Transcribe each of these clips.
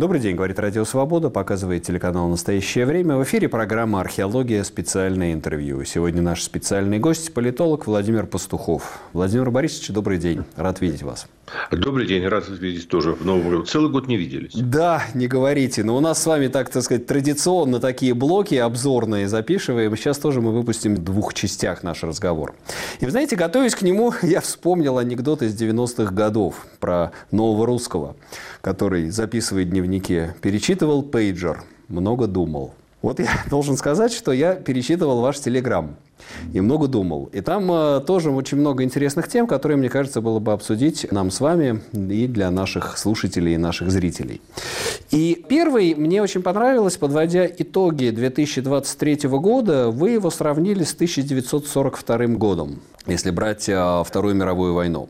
Добрый день, говорит Радио Свобода, показывает телеканал «Настоящее время». В эфире программа «Археология. Специальное интервью». Сегодня наш специальный гость – политолог Владимир Пастухов. Владимир Борисович, добрый день. Рад видеть вас. Добрый день, рад видеть тоже в Новом году. Целый год не виделись. Да, не говорите. Но у нас с вами, так, так сказать, традиционно такие блоки обзорные записываем. Сейчас тоже мы выпустим в двух частях наш разговор. И вы знаете, готовясь к нему, я вспомнил анекдот из 90-х годов про нового русского, который записывает в дневнике. Перечитывал пейджер, много думал. Вот я должен сказать, что я перечитывал ваш телеграм и много думал. И там э, тоже очень много интересных тем, которые, мне кажется, было бы обсудить нам с вами и для наших слушателей и наших зрителей. И первый мне очень понравилось, подводя итоги 2023 года, вы его сравнили с 1942 годом если брать а, Вторую мировую войну.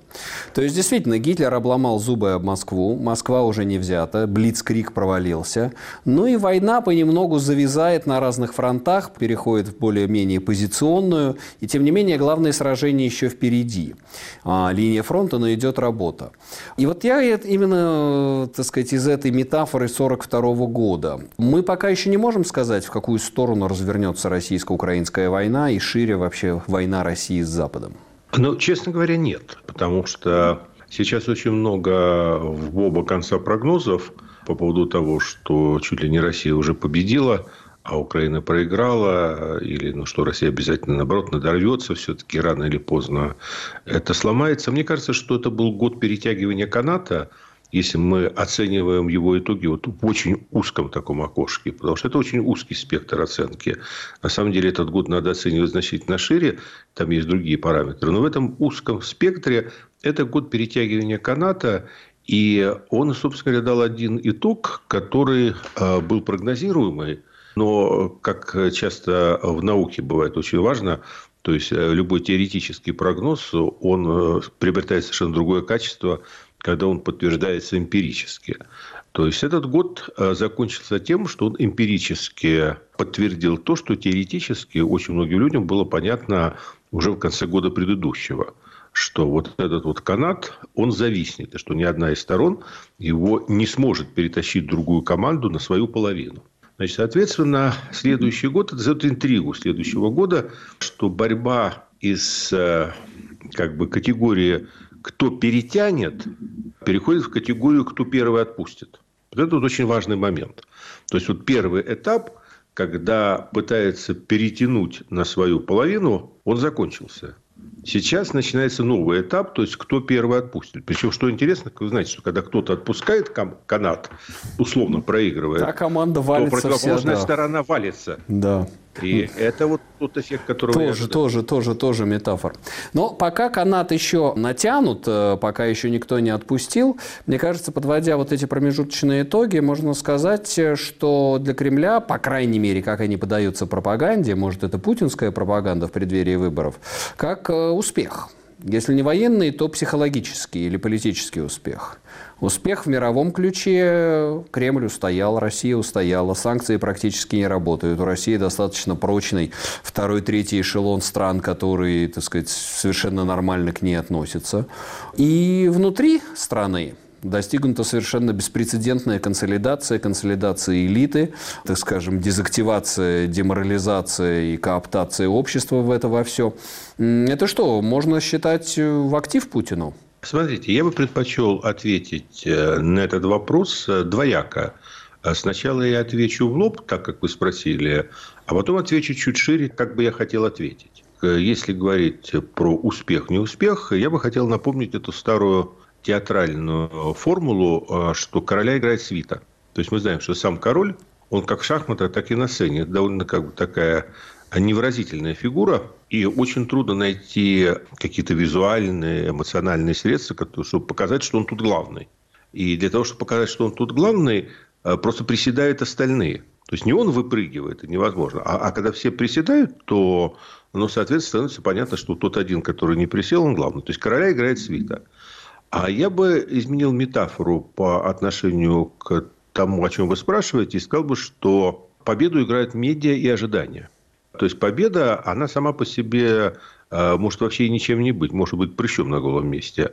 То есть, действительно, Гитлер обломал зубы об Москву, Москва уже не взята, Блицкрик провалился. Ну и война понемногу завязает на разных фронтах, переходит в более-менее позиционную, и тем не менее главное сражение еще впереди. А, линия фронта, но идет работа. И вот я именно, так сказать, из этой метафоры 1942 года. Мы пока еще не можем сказать, в какую сторону развернется российско-украинская война и шире вообще война России с Западом. Ну, честно говоря, нет. Потому что сейчас очень много в оба конца прогнозов по поводу того, что чуть ли не Россия уже победила, а Украина проиграла, или ну, что Россия обязательно, наоборот, надорвется все-таки рано или поздно это сломается. Мне кажется, что это был год перетягивания каната – если мы оцениваем его итоги вот в очень узком таком окошке, потому что это очень узкий спектр оценки. На самом деле этот год надо оценивать значительно шире, там есть другие параметры. Но в этом узком спектре это год перетягивания каната, и он, собственно говоря, дал один итог, который э, был прогнозируемый, но, как часто в науке бывает очень важно, то есть э, любой теоретический прогноз, он э, приобретает совершенно другое качество – когда он подтверждается эмпирически. То есть этот год э, закончился тем, что он эмпирически подтвердил то, что теоретически очень многим людям было понятно уже в конце года предыдущего что вот этот вот канат, он зависнет, и что ни одна из сторон его не сможет перетащить другую команду на свою половину. Значит, соответственно, следующий год, это зовет интригу следующего года, что борьба из э, как бы категории кто перетянет, переходит в категорию, кто первый отпустит. Вот это вот очень важный момент. То есть, вот первый этап, когда пытается перетянуть на свою половину, он закончился. Сейчас начинается новый этап, то есть кто первый отпустит. Причем, что интересно, вы знаете, что когда кто-то отпускает канат, условно проигрывает, а команда валится то противоположная вся, да. сторона валится. Да. И это вот тот эффект, который тоже, тоже, тоже, тоже метафор. Но пока канат еще натянут, э, пока еще никто не отпустил, мне кажется, подводя вот эти промежуточные итоги, можно сказать, э, что для Кремля, по крайней мере, как они подаются пропаганде, может, это путинская пропаганда в преддверии выборов, как э, успех. Если не военный, то психологический или политический успех. Успех в мировом ключе. Кремль устоял, Россия устояла, санкции практически не работают. У России достаточно прочный второй, третий эшелон стран, которые, так сказать, совершенно нормально к ней относятся. И внутри страны достигнута совершенно беспрецедентная консолидация, консолидация элиты, так скажем, дезактивация, деморализация и кооптация общества в это во все. Это что, можно считать в актив Путину? Смотрите, я бы предпочел ответить э, на этот вопрос э, двояко. Сначала я отвечу в лоб, так как вы спросили, а потом отвечу чуть шире, как бы я хотел ответить. Э, если говорить про успех-неуспех, я бы хотел напомнить эту старую театральную формулу, что короля играет свита. То есть мы знаем, что сам король, он как в шахматах, так и на сцене. Это довольно как бы такая невыразительная фигура, и очень трудно найти какие-то визуальные, эмоциональные средства, чтобы показать, что он тут главный. И для того, чтобы показать, что он тут главный, э, просто приседают остальные. То есть не он выпрыгивает, это невозможно. А, а когда все приседают, то, ну, соответственно, становится понятно, что тот один, который не присел, он главный. То есть короля играет свита. А я бы изменил метафору по отношению к тому, о чем вы спрашиваете, и сказал бы, что победу играют медиа и ожидания. То есть победа, она сама по себе э, может вообще ничем не быть, может быть прыщом на голом месте.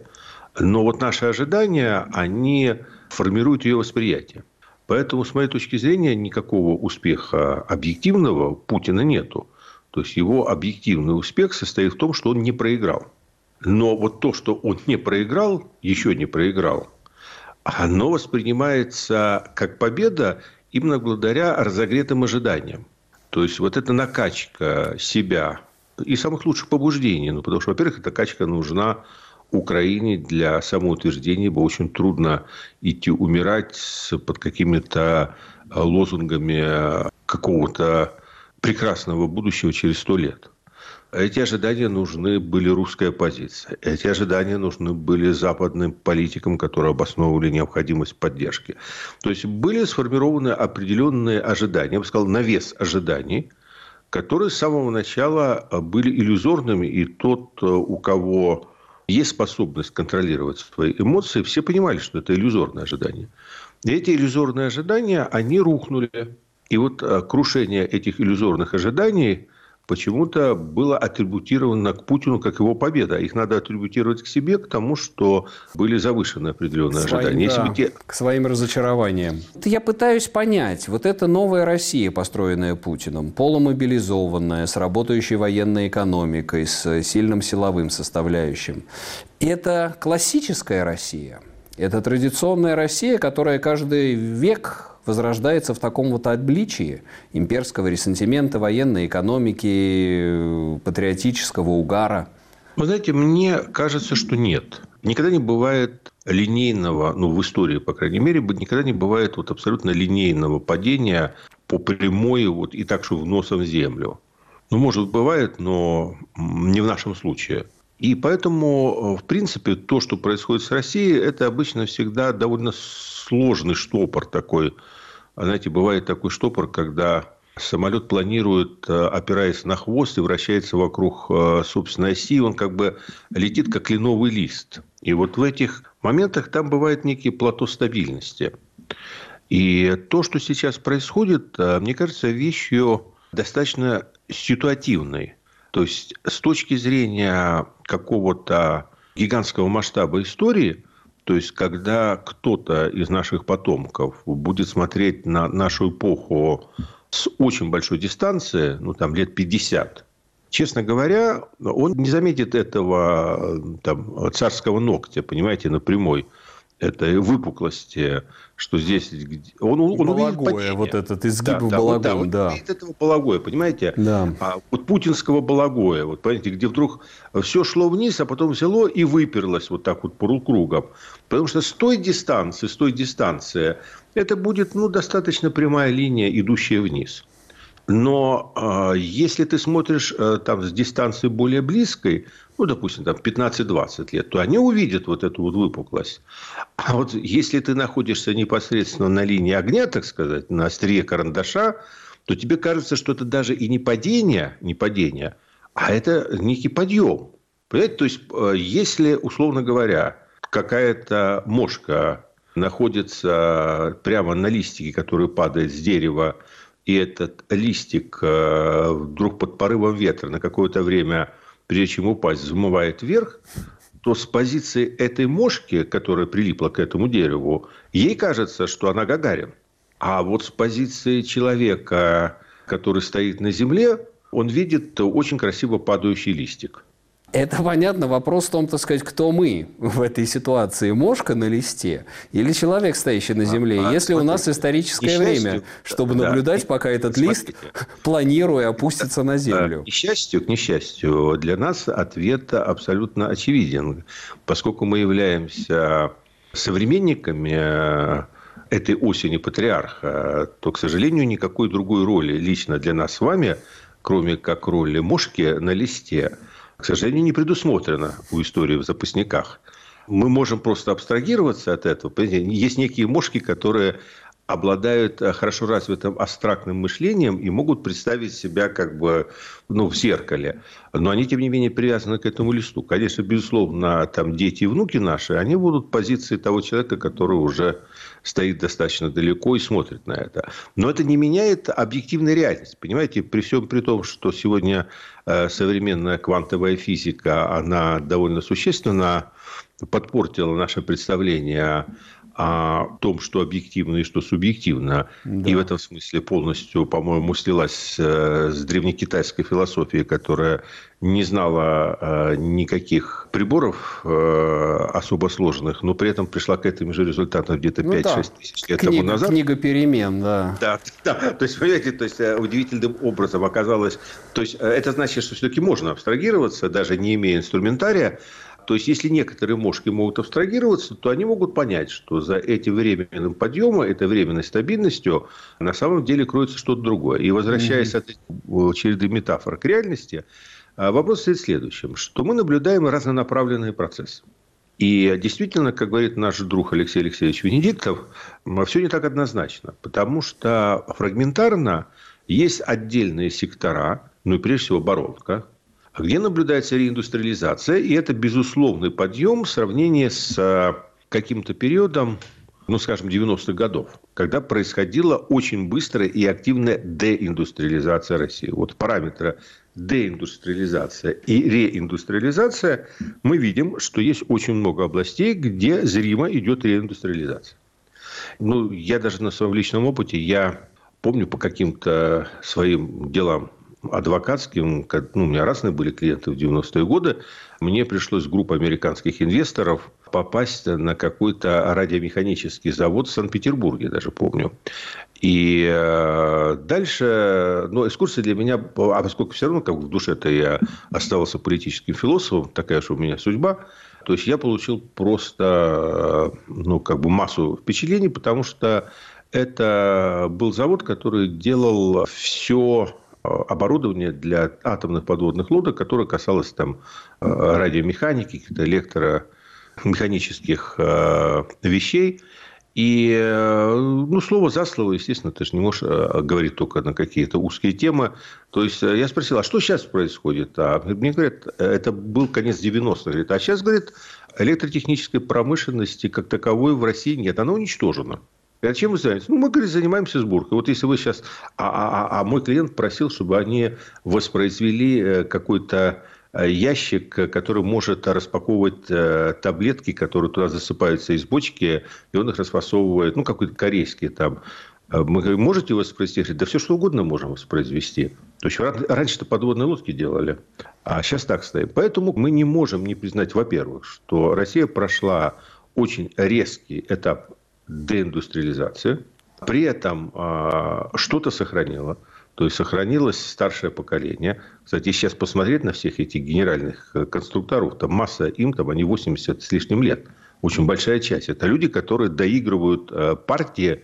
Но вот наши ожидания, они формируют ее восприятие. Поэтому, с моей точки зрения, никакого успеха объективного Путина нету. То есть его объективный успех состоит в том, что он не проиграл. Но вот то, что он не проиграл, еще не проиграл, оно воспринимается как победа именно благодаря разогретым ожиданиям. То есть вот эта накачка себя и самых лучших побуждений. Ну, потому что, во-первых, эта качка нужна Украине для самоутверждения, ибо очень трудно идти умирать под какими-то лозунгами какого-то прекрасного будущего через сто лет. Эти ожидания нужны были русской оппозиции. Эти ожидания нужны были западным политикам, которые обосновывали необходимость поддержки. То есть были сформированы определенные ожидания, я бы сказал, навес ожиданий, которые с самого начала были иллюзорными. И тот, у кого есть способность контролировать свои эмоции, все понимали, что это иллюзорное ожидание. И эти иллюзорные ожидания, они рухнули. И вот э, крушение этих иллюзорных ожиданий почему-то было атрибутировано к Путину как его победа. Их надо атрибутировать к себе, к тому, что были завышены определенные своим, ожидания. Да, те... К своим разочарованиям. Я пытаюсь понять, вот эта новая Россия, построенная Путиным, полумобилизованная, с работающей военной экономикой, с сильным силовым составляющим, это классическая Россия? Это традиционная Россия, которая каждый век возрождается в таком вот обличии имперского ресентимента, военной экономики, патриотического угара? Вы знаете, мне кажется, что нет. Никогда не бывает линейного, ну, в истории, по крайней мере, никогда не бывает вот абсолютно линейного падения по прямой вот и так, что в носом землю. Ну, может, бывает, но не в нашем случае. И поэтому, в принципе, то, что происходит с Россией, это обычно всегда довольно сложный штопор такой а знаете, бывает такой штопор, когда самолет планирует, э, опираясь на хвост и вращается вокруг э, собственной оси, он как бы летит как кленовый лист. И вот в этих моментах там бывает некий плато стабильности. И то, что сейчас происходит, э, мне кажется, вещью достаточно ситуативной. То есть с точки зрения какого-то гигантского масштаба истории, то есть, когда кто-то из наших потомков будет смотреть на нашу эпоху с очень большой дистанции, ну, там, лет 50, честно говоря, он не заметит этого там, царского ногтя, понимаете, на этой выпуклости, что здесь... Он, он Балагоя, вот этот изгиб да, Балагоя, да. Он да. видит этого Балагоя, понимаете? Да. А, вот путинского Балагоя, вот, понимаете, где вдруг все шло вниз, а потом взяло и выперлось вот так вот полукругом. Потому что с той дистанции, с той дистанции, это будет, ну, достаточно прямая линия, идущая вниз. Но э, если ты смотришь э, там с дистанции более близкой, ну, допустим, там 15-20 лет, то они увидят вот эту вот выпуклость. А вот если ты находишься непосредственно на линии огня, так сказать, на острие карандаша, то тебе кажется, что это даже и не падение, не падение, а это некий подъем. Понимаете? То есть, э, если, условно говоря, какая-то мошка находится прямо на листике, который падает с дерева, и этот листик э, вдруг под порывом ветра на какое-то время прежде чем упасть, взмывает вверх, то с позиции этой мошки, которая прилипла к этому дереву, ей кажется, что она Гагарин. А вот с позиции человека, который стоит на земле, он видит очень красиво падающий листик. Это понятно. Вопрос в том, так сказать, кто мы в этой ситуации. Мошка на листе или человек, стоящий на земле? А, Если смотрите, у нас историческое время, чтобы да, наблюдать, пока этот смотрите. лист, планируя, опустится на землю. К несчастью, к несчастью, для нас ответ абсолютно очевиден. Поскольку мы являемся современниками этой осени патриарха, то, к сожалению, никакой другой роли лично для нас с вами, кроме как роли мошки на листе, к сожалению, не предусмотрено у истории в запасниках. Мы можем просто абстрагироваться от этого. Есть некие мошки, которые обладают э, хорошо развитым абстрактным мышлением и могут представить себя как бы ну, в зеркале. Но они, тем не менее, привязаны к этому листу. Конечно, безусловно, там дети и внуки наши, они будут в позиции того человека, который уже стоит достаточно далеко и смотрит на это. Но это не меняет объективной реальность. Понимаете, при всем при том, что сегодня э, современная квантовая физика, она довольно существенно подпортила наше представление о том, что объективно и что субъективно. Да. И в этом смысле полностью, по-моему, слилась э, с древнекитайской философией, которая не знала э, никаких приборов э, особо сложных, но при этом пришла к этим же результатам где-то ну, 5-6 да. тысяч лет книга, тому назад. Книга перемен, да. Да, да. То есть, понимаете, то есть, удивительным образом оказалось... То есть, это значит, что все-таки можно абстрагироваться, даже не имея инструментария, то есть, если некоторые мошки могут абстрагироваться, то они могут понять, что за этим временным подъемом, этой временной стабильностью на самом деле кроется что-то другое. И возвращаясь mm-hmm. от череды метафор к реальности, а, вопрос стоит следующим, что мы наблюдаем разнонаправленные процессы. И действительно, как говорит наш друг Алексей Алексеевич Венедиктов, все не так однозначно. Потому что фрагментарно есть отдельные сектора, ну и прежде всего оборонка, где наблюдается реиндустриализация, и это безусловный подъем в сравнении с э, каким-то периодом, ну, скажем, 90-х годов, когда происходила очень быстрая и активная деиндустриализация России. Вот параметры деиндустриализация и реиндустриализация, мы видим, что есть очень много областей, где зримо идет реиндустриализация. Ну, я даже на своем личном опыте, я помню по каким-то своим делам адвокатским, ну, у меня разные были клиенты в 90-е годы, мне пришлось с группой американских инвесторов попасть на какой-то радиомеханический завод в Санкт-Петербурге, даже помню. И э, дальше, ну, экскурсия для меня, а поскольку все равно как в душе-то я оставался политическим философом, такая же у меня судьба, то есть я получил просто, э, ну, как бы массу впечатлений, потому что это был завод, который делал все оборудование для атомных подводных лодок, которое касалось там э, каких-то электромеханических э, вещей. И, э, ну, слово за слово, естественно, ты же не можешь говорить только на какие-то узкие темы. То есть, я спросил, а что сейчас происходит? А мне говорят, это был конец 90-х. Говорит, а сейчас, говорит, электротехнической промышленности как таковой в России нет. Она уничтожена. А чем вы занимаетесь? Ну, мы, говорит, занимаемся сборкой. Вот если вы сейчас... А, а, а, а мой клиент просил, чтобы они воспроизвели э, какой-то э, ящик, который может распаковывать э, таблетки, которые туда засыпаются из бочки, и он их расфасовывает, ну, какой-то корейский там. Мы говорим, можете воспроизвести? Да все что угодно можем воспроизвести. То есть, раньше-то подводные лодки делали, а сейчас так стоим. Поэтому мы не можем не признать, во-первых, что Россия прошла очень резкий этап деиндустриализация. При этом а, что-то сохранило. То есть сохранилось старшее поколение. Кстати, сейчас посмотреть на всех этих генеральных э, конструкторов, там масса им, там они 80 с лишним лет. Очень большая часть. Это люди, которые доигрывают э, партии,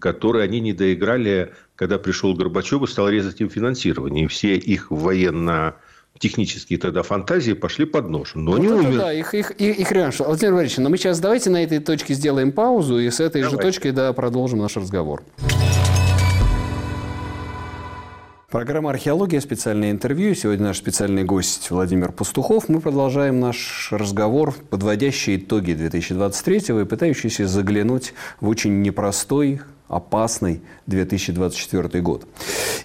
которые они не доиграли, когда пришел Горбачев и стал резать им финансирование. И все их военно технические тогда фантазии пошли под нож. Но они умерли. Да, их, их, их, их реально. Владимир Валерьевич, но мы сейчас давайте на этой точке сделаем паузу и с этой Давай. же точки да, продолжим наш разговор. Программа «Археология», специальное интервью. Сегодня наш специальный гость Владимир Пастухов. Мы продолжаем наш разговор, подводящий итоги 2023 и пытающийся заглянуть в очень непростой, опасный 2024 год.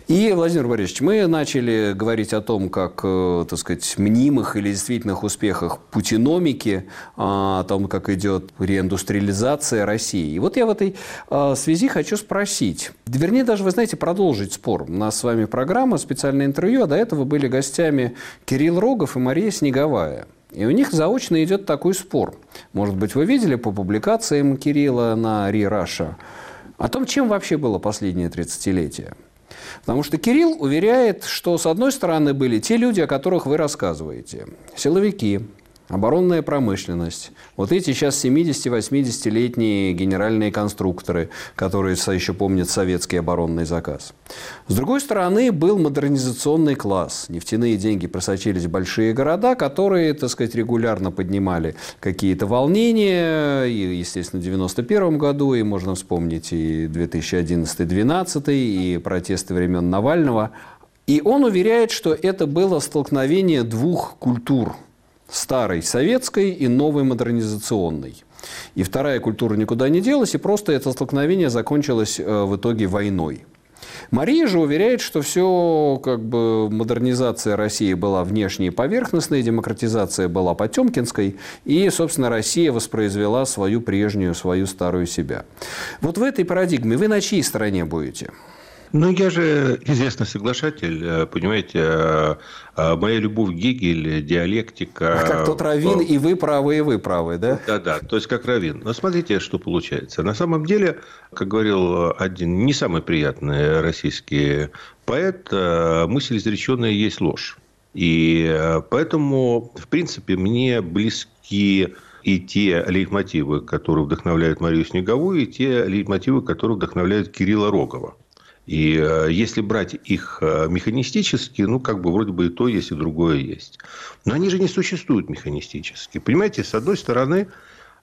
И, Владимир Борисович, мы начали говорить о том, как, э, так сказать, мнимых или действительных успехах путиномики, а, о том, как идет реиндустриализация России. И вот я в этой а, связи хочу спросить, вернее, даже, вы знаете, продолжить спор. У нас с вами программа, специальное интервью, а до этого были гостями Кирилл Рогов и Мария Снеговая. И у них заочно идет такой спор. Может быть, вы видели по публикациям Кирилла на Ри Раша о том, чем вообще было последнее 30-летие. Потому что Кирилл уверяет, что с одной стороны были те люди, о которых вы рассказываете. Силовики, оборонная промышленность. Вот эти сейчас 70-80-летние генеральные конструкторы, которые еще помнят советский оборонный заказ. С другой стороны, был модернизационный класс. Нефтяные деньги просочились в большие города, которые, так сказать, регулярно поднимали какие-то волнения. И, естественно, в 1991 году, и можно вспомнить и 2011-2012, и протесты времен Навального. И он уверяет, что это было столкновение двух культур – старой советской и новой модернизационной. И вторая культура никуда не делась, и просто это столкновение закончилось э, в итоге войной. Мария же уверяет, что все как бы модернизация России была внешней и поверхностной, демократизация была потемкинской, и, собственно, Россия воспроизвела свою прежнюю, свою старую себя. Вот в этой парадигме вы на чьей стороне будете? Ну, я же известный соглашатель, э, понимаете, э, э, моя любовь Гегель, диалектика... А как тот Равин, и вы правы, и вы правы, да? Да-да, то есть как Равин. Но смотрите, что получается. На самом деле, как говорил один не самый приятный российский поэт, мысль изреченная есть ложь. И поэтому, в принципе, мне близки и те лейтмотивы, которые вдохновляют Марию Снеговую, и те лейтмотивы, которые вдохновляют Кирилла Рогова. И э, если брать их э, механистически, ну, как бы вроде бы и то есть, и другое есть. Но они же не существуют механистически. Понимаете, с одной стороны,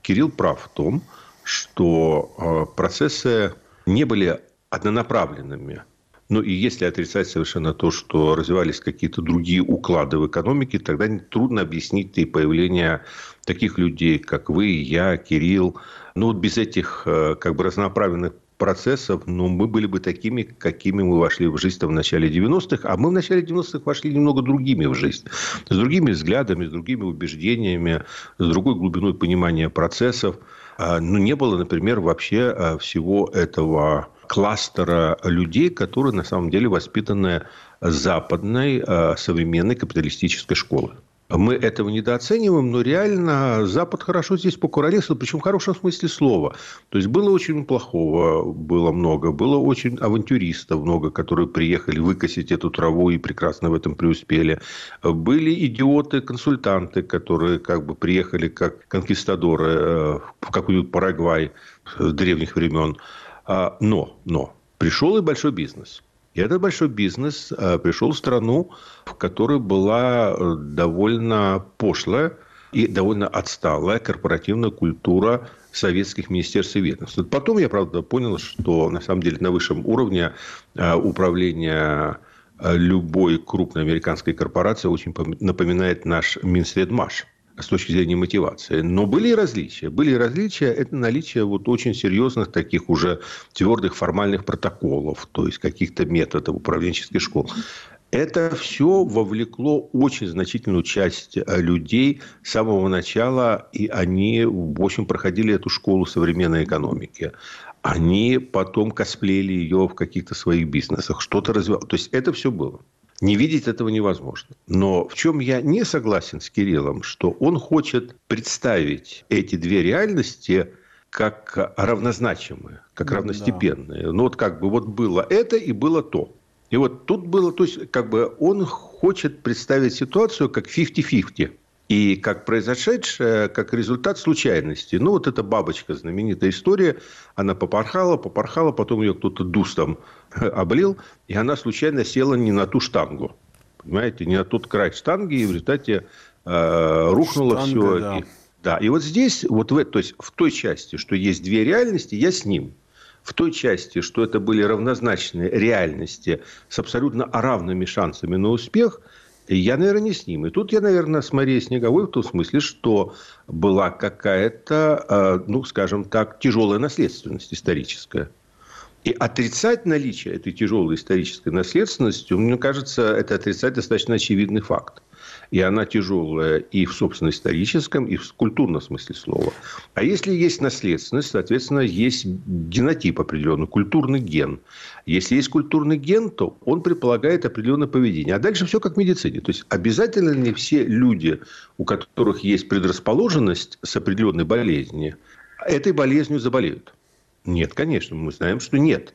Кирилл прав в том, что э, процессы не были однонаправленными. Ну, и если отрицать совершенно то, что развивались какие-то другие уклады в экономике, тогда трудно объяснить и появление таких людей, как вы, я, Кирилл. Ну, вот без этих как бы разнонаправленных процессов, но мы были бы такими, какими мы вошли в жизнь в начале 90-х, а мы в начале 90-х вошли немного другими в жизнь. С другими взглядами, с другими убеждениями, с другой глубиной понимания процессов. А, ну, не было, например, вообще а, всего этого кластера людей, которые на самом деле воспитаны западной а, современной капиталистической школой. Мы этого недооцениваем, но реально Запад хорошо здесь покуролесил, причем в хорошем смысле слова. То есть, было очень плохого, было много. Было очень авантюристов много, которые приехали выкосить эту траву и прекрасно в этом преуспели. Были идиоты-консультанты, которые как бы приехали как конкистадоры э, в какой-нибудь Парагвай древних времен. А, но, но пришел и большой бизнес – и этот большой бизнес э, пришел в страну, в которой была э, довольно пошлая и довольно отсталая корпоративная культура советских министерств и ведомств. Потом я, правда, понял, что на самом деле на высшем уровне э, управления любой крупной американской корпорации очень напоминает наш Минсредмаш с точки зрения мотивации. Но были и различия. Были и различия. Это наличие вот очень серьезных таких уже твердых формальных протоколов, то есть каких-то методов управленческих школ. Это все вовлекло очень значительную часть э, людей с самого начала, и они, в общем, проходили эту школу современной экономики. Они потом косплеили ее в каких-то своих бизнесах, что-то развивали. То есть, это все было. Не видеть этого невозможно. Но в чем я не согласен с Кириллом, что он хочет представить эти две реальности как равнозначимые, как ну, равностепенные. Да. Ну вот как бы вот было это и было то. И вот тут было, то есть как бы он хочет представить ситуацию как 50-50. И как произошедшее, как результат случайности. Ну, вот эта бабочка, знаменитая история, она попорхала, попорхала, потом ее кто-то дустом облил, и она случайно села не на ту штангу. Понимаете, не на тот край штанги, и в результате э, рухнуло Штанга, все. Да. И, да, и вот здесь, вот в, то есть в той части, что есть две реальности, я с ним. В той части, что это были равнозначные реальности с абсолютно равными шансами на успех – я, наверное, не с ним. И тут я, наверное, с Марией Снеговой в том смысле, что была какая-то, э, ну, скажем так, тяжелая наследственность историческая. И отрицать наличие этой тяжелой исторической наследственности, мне кажется, это отрицать достаточно очевидный факт. И она тяжелая и в собственно историческом, и в культурном смысле слова. А если есть наследственность, соответственно, есть генотип определенный, культурный ген. Если есть культурный ген, то он предполагает определенное поведение. А дальше все как в медицине. То есть, обязательно ли все люди, у которых есть предрасположенность с определенной болезнью, этой болезнью заболеют? Нет, конечно, мы знаем, что нет.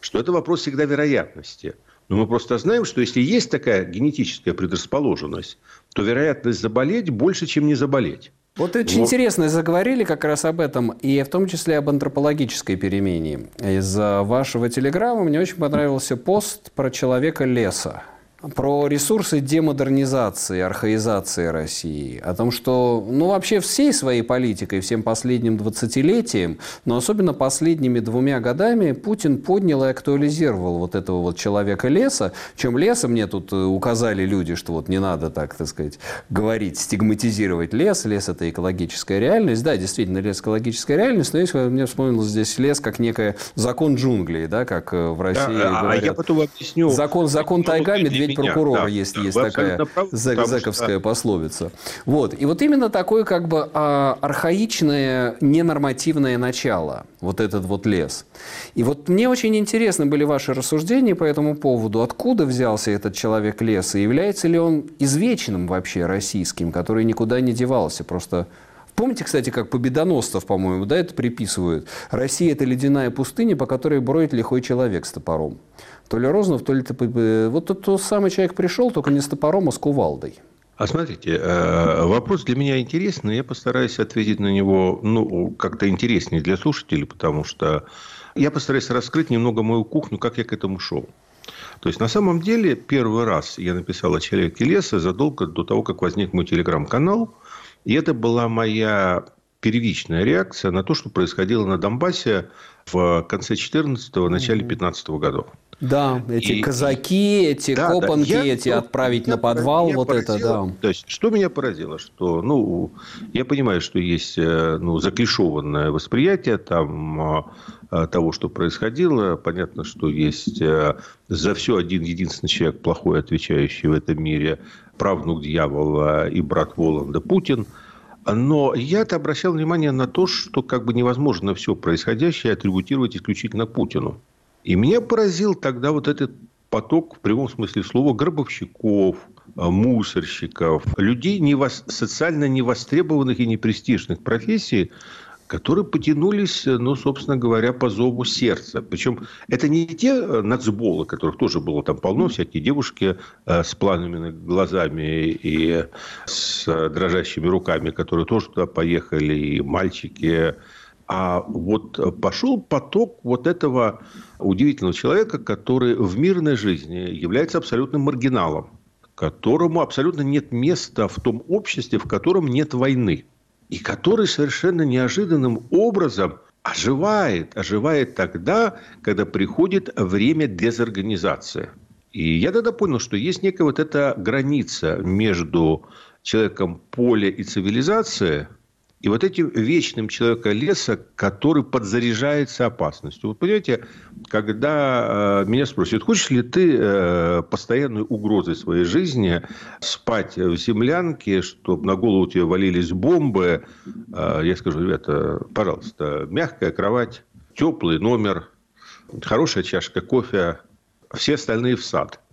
Что это вопрос всегда вероятности – но мы просто знаем, что если есть такая генетическая предрасположенность, то вероятность заболеть больше, чем не заболеть. Вот очень вот. интересно, заговорили как раз об этом, и в том числе об антропологической перемене. Из вашего телеграмма мне очень понравился пост про человека леса. Про ресурсы демодернизации, архаизации России. О том, что, ну, вообще всей своей политикой, всем последним двадцатилетием, но особенно последними двумя годами Путин поднял и актуализировал вот этого вот человека леса. Чем леса мне тут э, указали люди, что вот не надо так, так сказать, говорить, стигматизировать лес. Лес – это экологическая реальность. Да, действительно, лес – экологическая реальность, но есть, мне вспомнилось здесь лес как некий закон джунглей, да, как э, в России да, говорят. А я потом объясню. Закон, закон тайга, медведь ведь прокурора да, есть, да, есть такая прав, зэковская что... пословица. Вот. И вот именно такое как бы а, архаичное, ненормативное начало, вот этот вот лес. И вот мне очень интересны были ваши рассуждения по этому поводу. Откуда взялся этот человек леса? Является ли он извечным вообще российским, который никуда не девался? Просто Помните, кстати, как победоносцев, по-моему, да, это приписывают? Россия – это ледяная пустыня, по которой броет лихой человек с топором. То ли Рознов, то ли... Вот тот, тот самый человек пришел, только не с топором, а с кувалдой. А смотрите, э, вопрос для меня интересный, я постараюсь ответить на него ну, как-то интереснее для слушателей, потому что я постараюсь раскрыть немного мою кухню, как я к этому шел. То есть, на самом деле, первый раз я написал о «Человеке леса» задолго до того, как возник мой телеграм-канал. И это была моя первичная реакция на то, что происходило на Донбассе в конце 14-го, начале 15 -го годов. Да, эти и, казаки, эти да, копанки, да, я, эти отправить на подвал, вот поразило, это, да. То есть, что меня поразило, что, ну, я понимаю, что есть, э, ну, заклишованное восприятие там э, того, что происходило. Понятно, что есть э, за все один единственный человек плохой, отвечающий в этом мире, правнук дьявола и брат Воланда Путин – но я-то обращал внимание на то, что как бы невозможно все происходящее атрибутировать исключительно Путину. И меня поразил тогда вот этот поток, в прямом смысле слова, гробовщиков, а, мусорщиков, людей невос... социально невостребованных и непрестижных профессий, которые потянулись, ну, собственно говоря, по зову сердца. Причем это не те э, нацболы, которых тоже было там полно, всякие девушки э, с планами глазами и с дрожащими руками, которые тоже туда поехали, и мальчики. А вот пошел поток вот этого удивительного человека, который в мирной жизни является абсолютным маргиналом, которому абсолютно нет места в том обществе, в котором нет войны и который совершенно неожиданным образом оживает, оживает тогда, когда приходит время дезорганизации. И я тогда понял, что есть некая вот эта граница между человеком поля и цивилизацией, и вот этим вечным человека леса, который подзаряжается опасностью. Вот понимаете, когда э, меня спросят, хочешь ли ты э, постоянной угрозой своей жизни спать в землянке, чтобы на голову тебе валились бомбы, э, я скажу, ребята, пожалуйста, мягкая кровать, теплый номер, хорошая чашка кофе, все остальные в сад –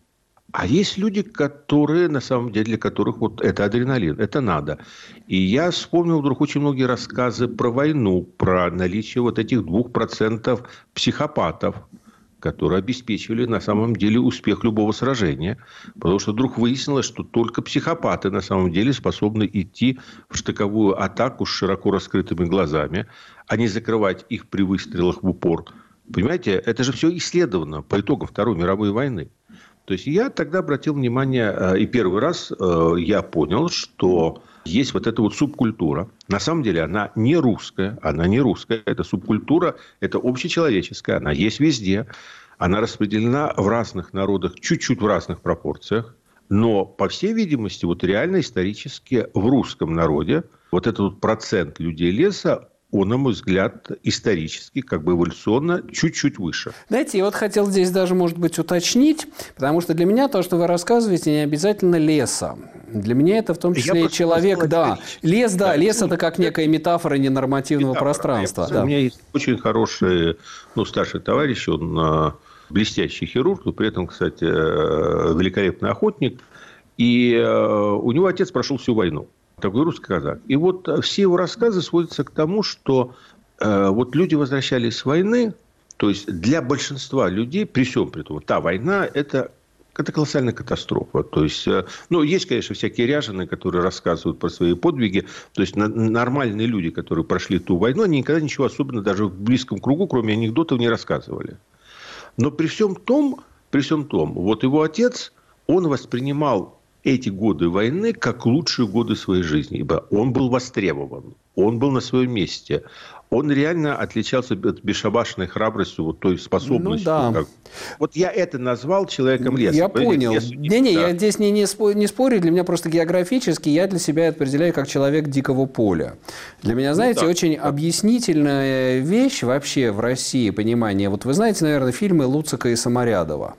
а есть люди, которые, на самом деле, для которых вот это адреналин, это надо. И я вспомнил вдруг очень многие рассказы про войну, про наличие вот этих двух процентов психопатов, которые обеспечивали на самом деле успех любого сражения. Потому что вдруг выяснилось, что только психопаты на самом деле способны идти в штыковую атаку с широко раскрытыми глазами, а не закрывать их при выстрелах в упор. Понимаете, это же все исследовано по итогам Второй мировой войны. То есть я тогда обратил внимание, э, и первый раз э, я понял, что есть вот эта вот субкультура. На самом деле она не русская, она не русская, это субкультура, это общечеловеческая, она есть везде, она распределена в разных народах, чуть-чуть в разных пропорциях. Но, по всей видимости, вот реально исторически в русском народе вот этот вот процент людей леса, он, на мой взгляд, исторически, как бы эволюционно, чуть-чуть выше. Знаете, я вот хотел здесь даже, может быть, уточнить, потому что для меня то, что вы рассказываете, не обязательно леса. Для меня это в том числе я человек, да. Лес, да, да, лес – это как некая метафора ненормативного метафора. пространства. Я, да. У меня есть очень хороший, ну, старший товарищ, он а, блестящий хирург, но при этом, кстати, э, великолепный охотник. И э, у него отец прошел всю войну такой русский казак. И вот э, все его рассказы сводятся к тому, что э, вот люди возвращались с войны, то есть для большинства людей, при всем при том, та война – это это колоссальная катастрофа. То есть, э, ну, есть, конечно, всякие ряженые, которые рассказывают про свои подвиги. То есть, нормальные люди, которые прошли ту войну, они никогда ничего особенно даже в близком кругу, кроме анекдотов, не рассказывали. Но при всем том, при всем том, вот его отец, он воспринимал эти годы войны как лучшие годы своей жизни, ибо он был востребован, он был на своем месте, он реально отличался от бесшабашной храбростью, вот той способностью. Ну, да. как... Вот я это назвал человеком леса. Я понял. Не-не, да. я здесь не, не, спорю, не спорю, для меня просто географически я для себя определяю как человек дикого поля. Для меня, ну знаете, ну, да. очень да. объяснительная вещь вообще в России, понимание. Вот вы знаете, наверное, фильмы Луцика и Саморядова.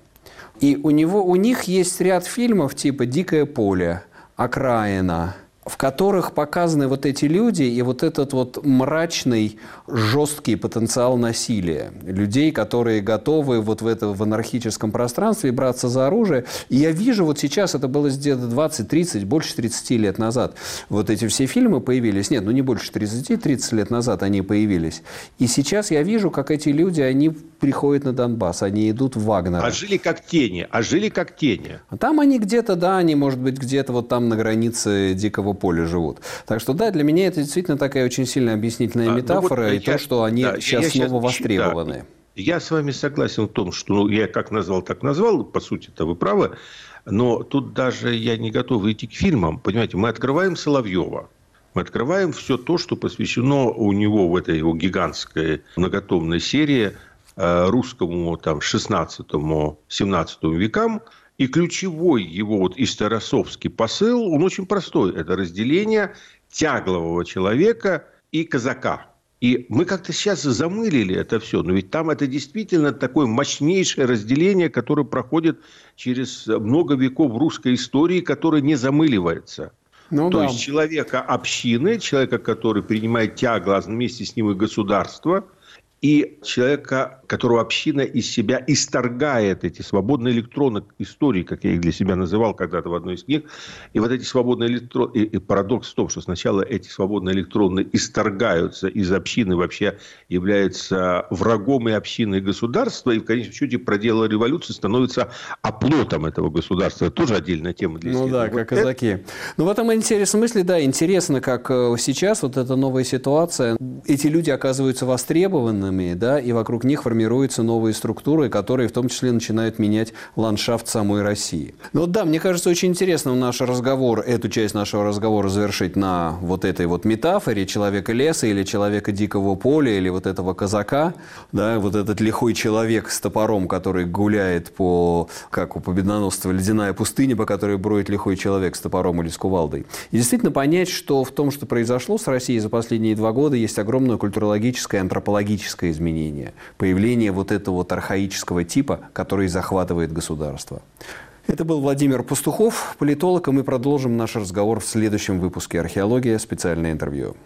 И у, него, у них есть ряд фильмов типа «Дикое поле», «Окраина», в которых показаны вот эти люди и вот этот вот мрачный, жесткий потенциал насилия. Людей, которые готовы вот в этом в анархическом пространстве браться за оружие. И я вижу вот сейчас, это было где-то 20, 30, больше 30 лет назад, вот эти все фильмы появились. Нет, ну не больше 30, 30 лет назад они появились. И сейчас я вижу, как эти люди, они приходят на Донбасс, они идут в Вагнер. А жили как тени, а жили как тени. А там они где-то, да, они, может быть, где-то вот там на границе дикого поля живут. Так что, да, для меня это действительно такая очень сильная объяснительная а, метафора, ну вот, и я, то, что они да, сейчас я снова сейчас, востребованы. Да, я с вами согласен в том, что ну, я как назвал, так назвал, по сути-то вы правы, но тут даже я не готов идти к фильмам. Понимаете, мы открываем Соловьева, мы открываем все то, что посвящено у него в этой его гигантской многотомной серии Э, русскому там, 16-17 векам. И ключевой его вот исторосовский посыл, он очень простой. Это разделение тяглового человека и казака. И мы как-то сейчас замылили это все. Но ведь там это действительно такое мощнейшее разделение, которое проходит через много веков русской истории, которое не замыливается. Ну, То да. есть человека общины, человека, который принимает тягло, а вместе с ним и государство – и человека, которого община из себя исторгает эти свободные электроны истории, как я их для себя называл когда-то в одной из книг. И вот эти свободные электроны... И, и парадокс в том, что сначала эти свободные электроны исторгаются из общины, вообще являются врагом и общины государства, и в конечном счете проделала революцию, становится оплотом этого государства. Это тоже отдельная тема для Ну да, как казаки. Это... Ну в этом интересном смысле, да, интересно, как э, сейчас вот эта новая ситуация, эти люди оказываются востребованы, военными, да, и вокруг них формируются новые структуры, которые в том числе начинают менять ландшафт самой России. Ну да, мне кажется, очень интересно наш разговор, эту часть нашего разговора завершить на вот этой вот метафоре человека леса или человека дикого поля или вот этого казака, да, вот этот лихой человек с топором, который гуляет по, как у победоносца, ледяная пустыня, по которой броет лихой человек с топором или с кувалдой. И действительно понять, что в том, что произошло с Россией за последние два года, есть огромное культурологическое, антропологическое изменение, появление вот этого вот архаического типа, который захватывает государство. Это был Владимир Пастухов, политолог, и мы продолжим наш разговор в следующем выпуске «Археология. Специальное интервью».